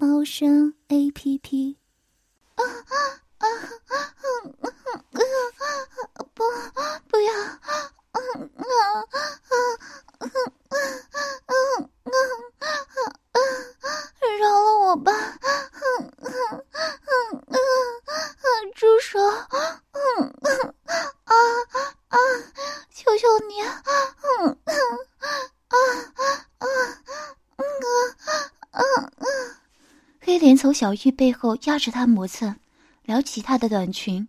猫声 A P P。不，不要！饶了我吧，住手！嗯小玉背后压着她磨蹭，撩起她的短裙，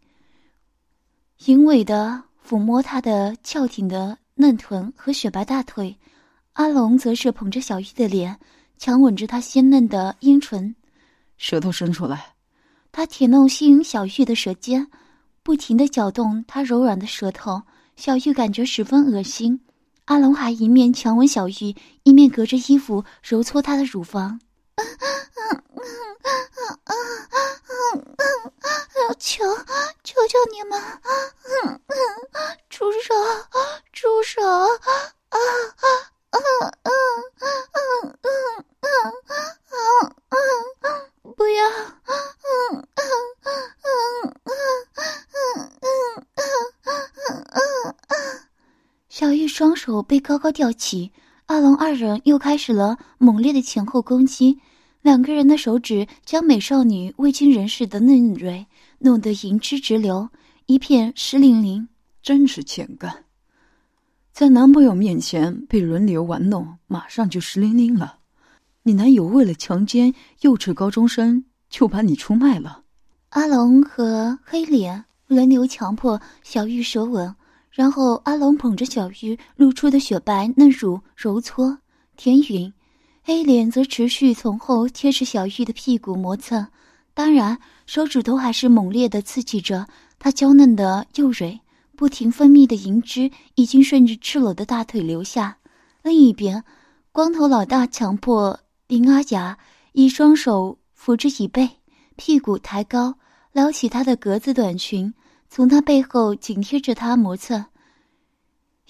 淫猥的抚摸她的翘挺的嫩臀和雪白大腿。阿龙则是捧着小玉的脸，强吻着她鲜嫩的阴唇，舌头伸出来。他舔弄吸引小玉的舌尖，不停的搅动她柔软的舌头。小玉感觉十分恶心。阿龙还一面强吻小玉，一面隔着衣服揉搓她的乳房。求求求你们，住手！住手！不要！小玉双手被高高吊起，阿龙二人又开始了猛烈的前后攻击。两个人的手指将美少女未经人事的嫩蕊弄得银汁直流，一片湿淋淋。真是欠干，在男朋友面前被轮流玩弄，马上就湿淋淋了。你男友为了强奸幼稚高中生，就把你出卖了。阿龙和黑脸轮流强迫小玉舌吻，然后阿龙捧着小玉露出的雪白嫩乳揉搓舔吮。黑脸则持续从后贴着小玉的屁股磨蹭，当然手指头还是猛烈的刺激着她娇嫩的幼蕊，不停分泌的银汁已经顺着赤裸的大腿流下。另一边，光头老大强迫林阿雅以双手扶着椅背，屁股抬高，撩起她的格子短裙，从她背后紧贴着她磨蹭，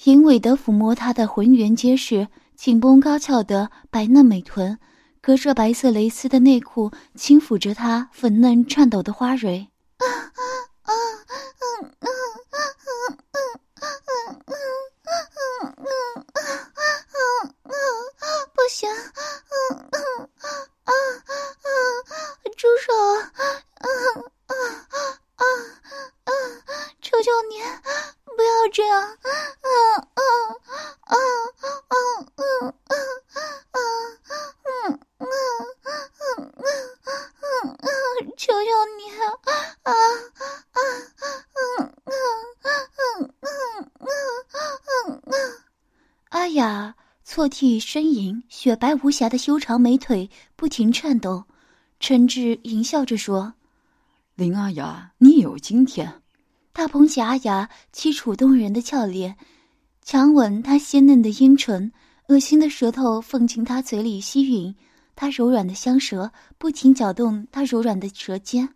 淫猥的抚摸她的浑圆结实。紧绷高翘的白嫩美臀，隔着白色蕾丝的内裤，轻抚着她粉嫩颤抖的花蕊。啊啊啊啊啊啊啊啊啊啊啊啊啊啊！不行，啊啊啊啊啊啊！住手！啊啊啊啊啊！求求你，不要这样！呻吟，雪白无瑕的修长美腿不停颤抖。陈志淫笑着说：“林阿雅，你有今天。”他捧起阿雅凄楚动人的俏脸，强吻她鲜嫩的阴唇，恶心的舌头放进她嘴里吸吮，她柔软的香舌不停搅动她柔软的舌尖。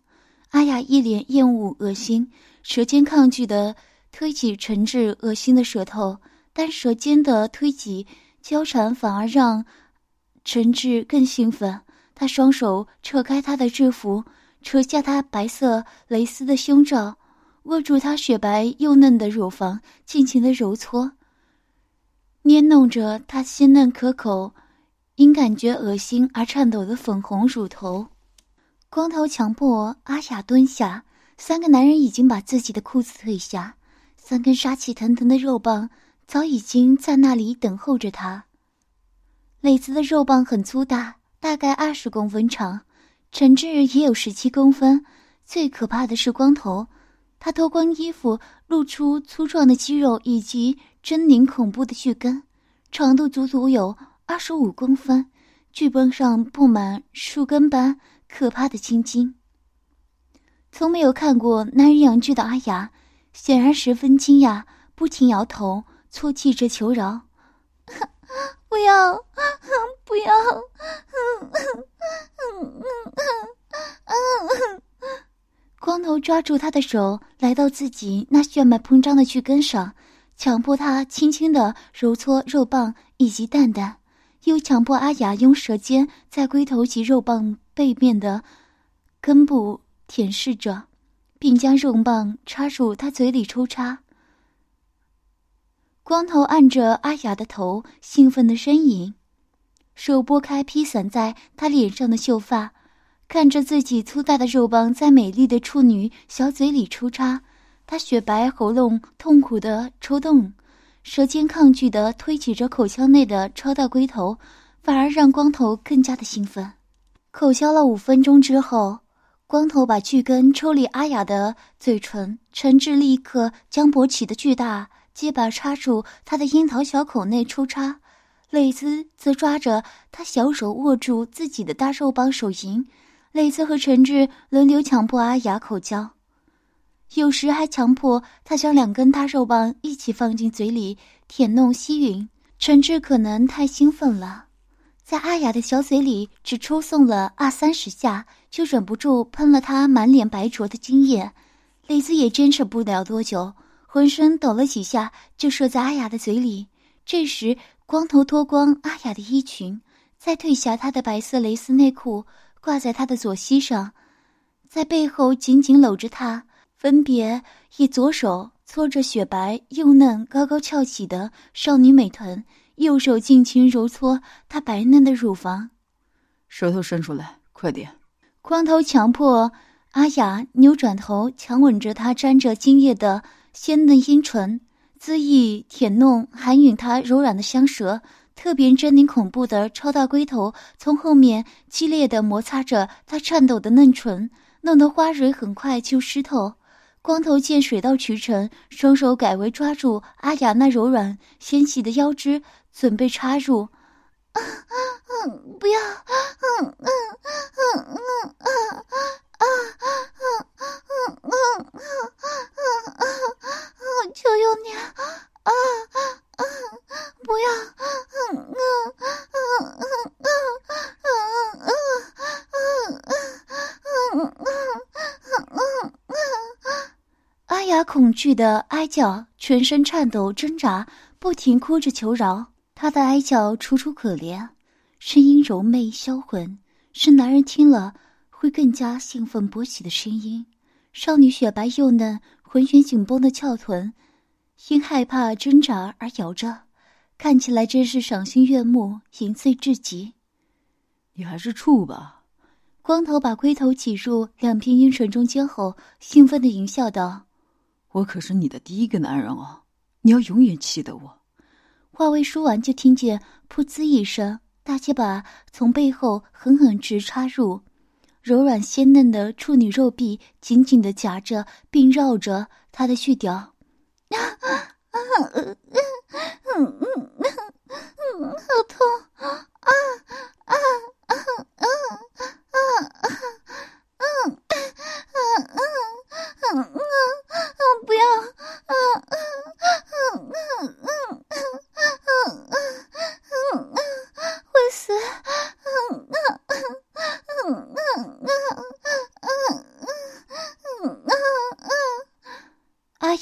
阿雅一脸厌恶、恶心，舌尖抗拒的推挤陈志恶心的舌头，但舌尖的推挤。交缠反而让陈志更兴奋，他双手扯开她的制服，扯下她白色蕾丝的胸罩，握住她雪白又嫩的乳房，尽情的揉搓，捏弄着她鲜嫩可口、因感觉恶心而颤抖的粉红乳头。光头强迫阿雅蹲下，三个男人已经把自己的裤子褪下，三根杀气腾腾的肉棒。早已经在那里等候着他。磊子的肉棒很粗大，大概二十公分长，陈志也有十七公分。最可怕的是光头，他脱光衣服，露出粗壮的肌肉以及狰狞恐怖的巨根，长度足足有二十五公分，巨根上布满树根般可怕的青筋。从没有看过男人阳具的阿雅，显然十分惊讶，不停摇头，啜泣着求饶：“ 不要，不要！”光头抓住他的手，来到自己那血脉膨胀的躯根上，强迫他轻轻的揉搓肉棒以及蛋蛋，又强迫阿雅用舌尖在龟头及肉棒背面的根部舔舐着，并将肉棒插入他嘴里抽插。光头按着阿雅的头，兴奋的呻吟，手拨开披散在她脸上的秀发。看着自己粗大的肉棒在美丽的处女小嘴里抽插，她雪白喉咙痛苦的抽动，舌尖抗拒的推挤着口腔内的超大龟头，反而让光头更加的兴奋。口交了五分钟之后，光头把巨根抽离阿雅的嘴唇，陈志立刻将勃起的巨大鸡巴插入他的樱桃小口内抽插，蕾丝则抓着他小手握住自己的大肉棒手淫。蕾丝和陈志轮流强迫阿雅口交，有时还强迫他将两根大肉棒一起放进嘴里舔弄吸吮。陈志可能太兴奋了，在阿雅的小嘴里只抽送了二三十下，就忍不住喷了他满脸白灼的精液。蕾丝也坚持不了多久，浑身抖了几下就射在阿雅的嘴里。这时，光头脱光阿雅的衣裙，再褪下她的白色蕾丝内裤。挂在她的左膝上，在背后紧紧搂着她，分别以左手搓着雪白又嫩、高高翘起的少女美臀，右手尽情揉搓她白嫩的乳房。舌头伸出来，快点！光头强迫阿雅扭转头，强吻着她沾着精液的鲜嫩阴唇，恣意舔弄，含吮他柔软的香舌。特别狰狞恐怖的超大龟头从后面激烈的摩擦着他颤抖的嫩唇，弄得花蕊很快就湿透。光头见水到渠成，双手改为抓住阿雅那柔软纤细的腰肢，准备插入。不要！嗯嗯嗯嗯嗯啊啊嗯嗯嗯嗯嗯，求求你啊啊啊！不要！嗯嗯嗯嗯嗯嗯嗯嗯嗯嗯嗯嗯阿雅恐惧的哀叫，全身颤抖挣扎，不停哭着求饶。她的哀叫楚楚可怜，声音柔媚销魂，是男人听了会更加兴奋勃起的声音。少女雪白幼嫩、浑圆紧绷的翘臀，因害怕挣扎而摇着。看起来真是赏心悦目，淫醉至极。你还是处吧。光头把龟头挤入两片阴唇中间后，兴奋的淫笑道：“我可是你的第一个男人哦，你要永远记得我。”话未说完，就听见“噗呲”一声，大鸡巴从背后狠狠直插入，柔软鲜嫩的处女肉壁紧紧的夹着并绕着他的絮屌。嗯嗯嗯嗯，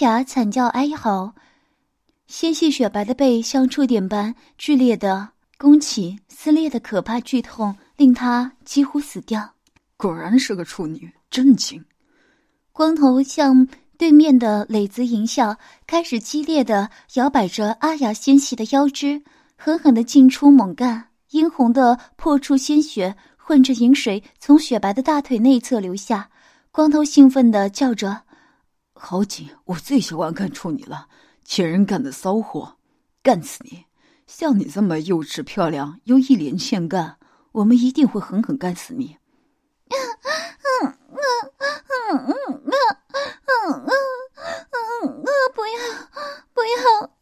雅惨叫哀嚎。纤细雪白的背像触点般剧烈的弓起，撕裂的可怕剧痛令她几乎死掉。果然是个处女，震惊。光头向对面的磊子淫笑，开始激烈的摇摆着阿雅纤细的腰肢，狠狠的进出猛干，殷红的破处鲜血混着饮水从雪白的大腿内侧流下。光头兴奋的叫着：“好紧！我最喜欢看处女了。”贱人干的骚货，干死你！像你这么幼稚漂亮又一脸欠干，我们一定会狠狠干死你！嗯嗯嗯嗯嗯嗯嗯嗯嗯不要不要！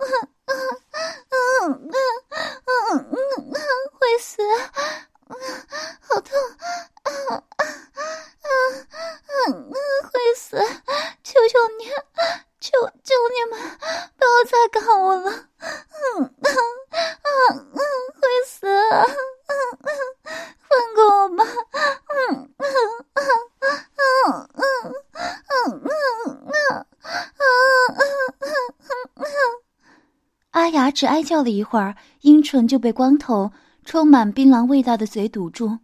阿雅只哀叫了一会儿，阴唇就被光头充满槟榔味道的嘴堵住，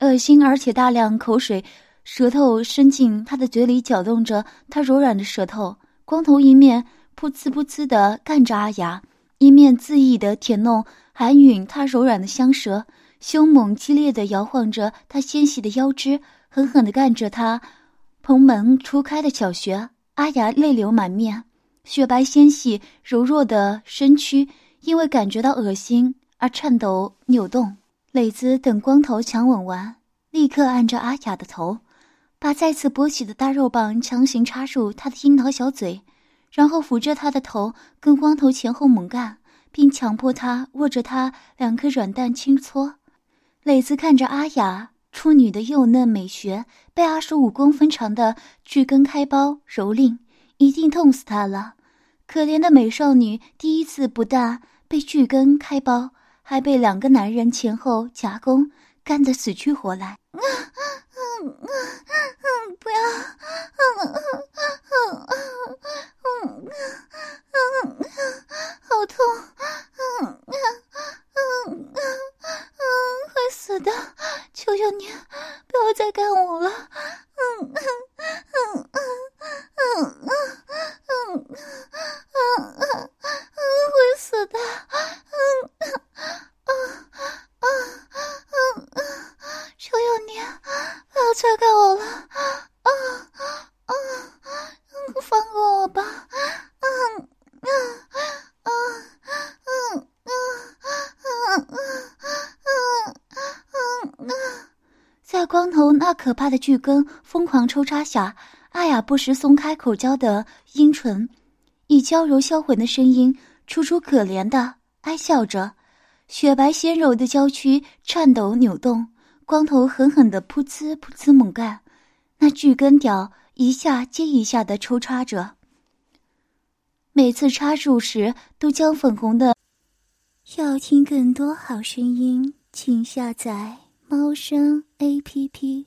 恶心而且大量口水。舌头伸进他的嘴里，搅动着他柔软的舌头。光头一面噗呲噗呲的干着阿雅，一面恣意的舔弄、含吮他柔软的香舌，凶猛激烈的摇晃着他纤细的腰肢，狠狠的干着他蓬门初开的小穴。阿雅泪流满面，雪白纤细柔弱的身躯因为感觉到恶心而颤抖扭动。磊子等光头强吻完，立刻按着阿雅的头。把再次勃起的大肉棒强行插入他的樱桃小嘴，然后扶着他的头跟光头前后猛干，并强迫他握着他两颗软蛋轻搓。磊子看着阿雅处女的幼嫩美学被二十五公分长的巨根开包蹂躏，一定痛死他了。可怜的美少女第一次不但被巨根开包，还被两个男人前后夹攻，干得死去活来。啊啊啊啊，不可怕的巨根疯狂抽插下，阿雅不时松开口交的阴唇，以娇柔销魂的声音，楚楚可怜的哀笑着，雪白纤柔的娇躯颤抖扭动。光头狠狠的噗呲噗呲猛干，那巨根屌一下接一下的抽插着，每次插入时都将粉红的。要听更多好声音，请下载猫声 A P P。